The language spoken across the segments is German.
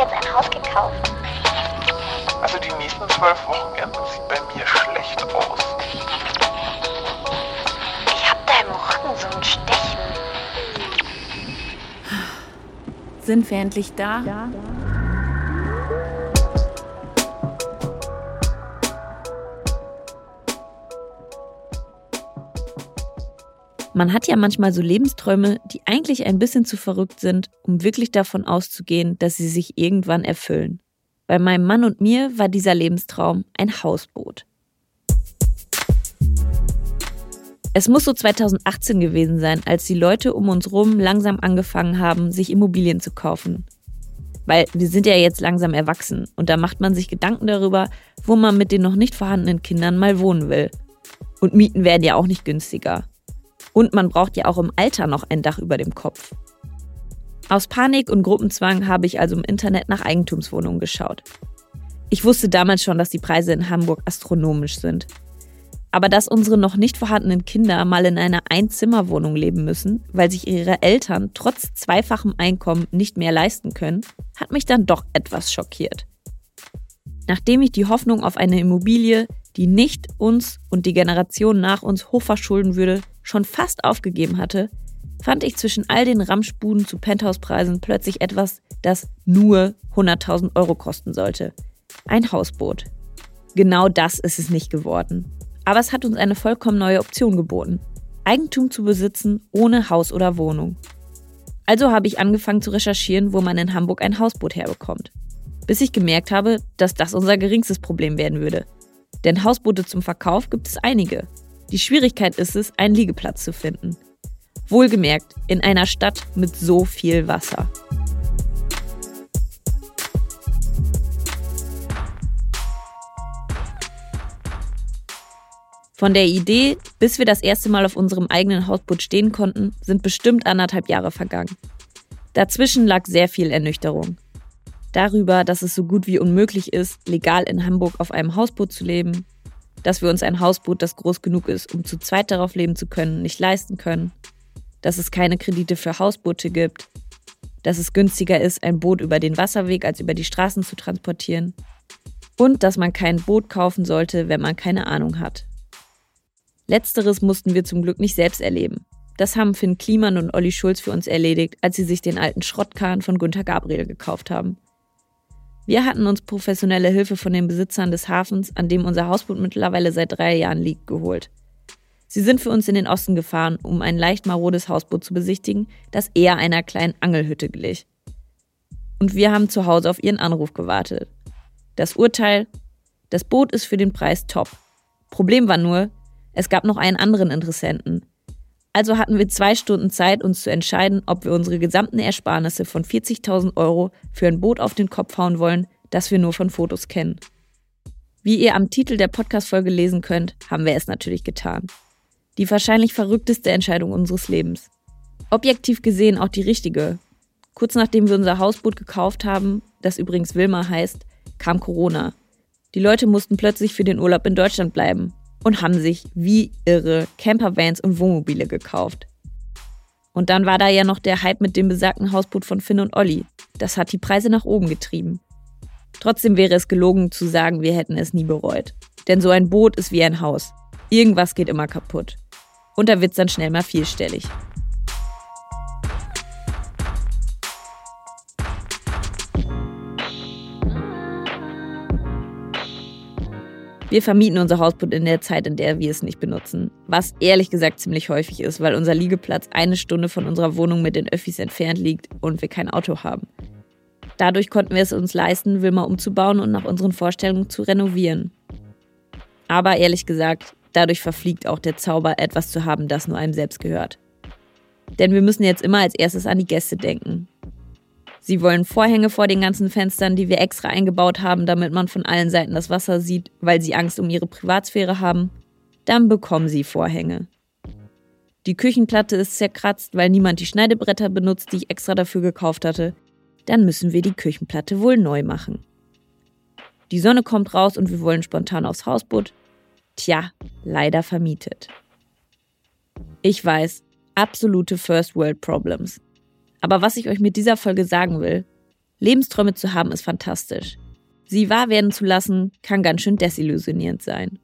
jetzt ein Haus gekauft. Also die nächsten zwölf Wochenenden sieht bei mir schlecht aus. Ich hab da im Rücken so ein Stechen. Sind wir endlich da? Ja. Man hat ja manchmal so Lebensträume, die eigentlich ein bisschen zu verrückt sind, um wirklich davon auszugehen, dass sie sich irgendwann erfüllen. Bei meinem Mann und mir war dieser Lebenstraum ein Hausboot. Es muss so 2018 gewesen sein, als die Leute um uns rum langsam angefangen haben, sich Immobilien zu kaufen. Weil wir sind ja jetzt langsam erwachsen und da macht man sich Gedanken darüber, wo man mit den noch nicht vorhandenen Kindern mal wohnen will. Und Mieten werden ja auch nicht günstiger. Und man braucht ja auch im Alter noch ein Dach über dem Kopf. Aus Panik und Gruppenzwang habe ich also im Internet nach Eigentumswohnungen geschaut. Ich wusste damals schon, dass die Preise in Hamburg astronomisch sind. Aber dass unsere noch nicht vorhandenen Kinder mal in einer Einzimmerwohnung leben müssen, weil sich ihre Eltern trotz zweifachem Einkommen nicht mehr leisten können, hat mich dann doch etwas schockiert. Nachdem ich die Hoffnung auf eine Immobilie, die nicht uns und die Generation nach uns hochverschulden würde, schon fast aufgegeben hatte, fand ich zwischen all den Ramschbuden zu Penthouse-Preisen plötzlich etwas, das nur 100.000 Euro kosten sollte. Ein Hausboot. Genau das ist es nicht geworden. Aber es hat uns eine vollkommen neue Option geboten. Eigentum zu besitzen ohne Haus oder Wohnung. Also habe ich angefangen zu recherchieren, wo man in Hamburg ein Hausboot herbekommt. Bis ich gemerkt habe, dass das unser geringstes Problem werden würde. Denn Hausboote zum Verkauf gibt es einige. Die Schwierigkeit ist es, einen Liegeplatz zu finden. Wohlgemerkt, in einer Stadt mit so viel Wasser. Von der Idee, bis wir das erste Mal auf unserem eigenen Hausboot stehen konnten, sind bestimmt anderthalb Jahre vergangen. Dazwischen lag sehr viel Ernüchterung. Darüber, dass es so gut wie unmöglich ist, legal in Hamburg auf einem Hausboot zu leben, dass wir uns ein Hausboot, das groß genug ist, um zu zweit darauf leben zu können, nicht leisten können, dass es keine Kredite für Hausboote gibt, dass es günstiger ist, ein Boot über den Wasserweg als über die Straßen zu transportieren und dass man kein Boot kaufen sollte, wenn man keine Ahnung hat. Letzteres mussten wir zum Glück nicht selbst erleben. Das haben Finn Kliman und Olli Schulz für uns erledigt, als sie sich den alten Schrottkahn von Günter Gabriel gekauft haben. Wir hatten uns professionelle Hilfe von den Besitzern des Hafens, an dem unser Hausboot mittlerweile seit drei Jahren liegt, geholt. Sie sind für uns in den Osten gefahren, um ein leicht marodes Hausboot zu besichtigen, das eher einer kleinen Angelhütte glich. Und wir haben zu Hause auf ihren Anruf gewartet. Das Urteil, das Boot ist für den Preis top. Problem war nur, es gab noch einen anderen Interessenten, also hatten wir zwei Stunden Zeit, uns zu entscheiden, ob wir unsere gesamten Ersparnisse von 40.000 Euro für ein Boot auf den Kopf hauen wollen, das wir nur von Fotos kennen. Wie ihr am Titel der Podcast-Folge lesen könnt, haben wir es natürlich getan. Die wahrscheinlich verrückteste Entscheidung unseres Lebens. Objektiv gesehen auch die richtige. Kurz nachdem wir unser Hausboot gekauft haben, das übrigens Wilma heißt, kam Corona. Die Leute mussten plötzlich für den Urlaub in Deutschland bleiben und haben sich wie irre Campervans und Wohnmobile gekauft. Und dann war da ja noch der Hype mit dem besagten Hausboot von Finn und Olli. Das hat die Preise nach oben getrieben. Trotzdem wäre es gelogen zu sagen, wir hätten es nie bereut. Denn so ein Boot ist wie ein Haus. Irgendwas geht immer kaputt. Und da wird es dann schnell mal vierstellig. Wir vermieten unser Hausboot in der Zeit, in der wir es nicht benutzen. Was ehrlich gesagt ziemlich häufig ist, weil unser Liegeplatz eine Stunde von unserer Wohnung mit den Öffis entfernt liegt und wir kein Auto haben. Dadurch konnten wir es uns leisten, Wilma umzubauen und nach unseren Vorstellungen zu renovieren. Aber ehrlich gesagt, dadurch verfliegt auch der Zauber, etwas zu haben, das nur einem selbst gehört. Denn wir müssen jetzt immer als erstes an die Gäste denken. Sie wollen Vorhänge vor den ganzen Fenstern, die wir extra eingebaut haben, damit man von allen Seiten das Wasser sieht, weil sie Angst um ihre Privatsphäre haben. Dann bekommen sie Vorhänge. Die Küchenplatte ist zerkratzt, weil niemand die Schneidebretter benutzt, die ich extra dafür gekauft hatte. Dann müssen wir die Küchenplatte wohl neu machen. Die Sonne kommt raus und wir wollen spontan aufs Hausboot. Tja, leider vermietet. Ich weiß, absolute First World Problems. Aber was ich euch mit dieser Folge sagen will, Lebensträume zu haben ist fantastisch. Sie wahr werden zu lassen, kann ganz schön desillusionierend sein.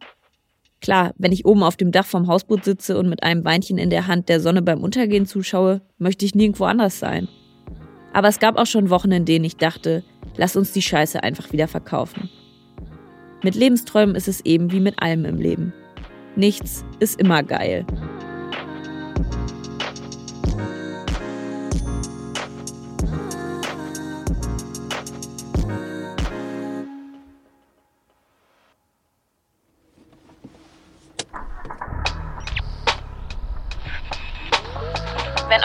Klar, wenn ich oben auf dem Dach vom Hausboot sitze und mit einem Weinchen in der Hand der Sonne beim Untergehen zuschaue, möchte ich nirgendwo anders sein. Aber es gab auch schon Wochen, in denen ich dachte, lass uns die Scheiße einfach wieder verkaufen. Mit Lebensträumen ist es eben wie mit allem im Leben. Nichts ist immer geil.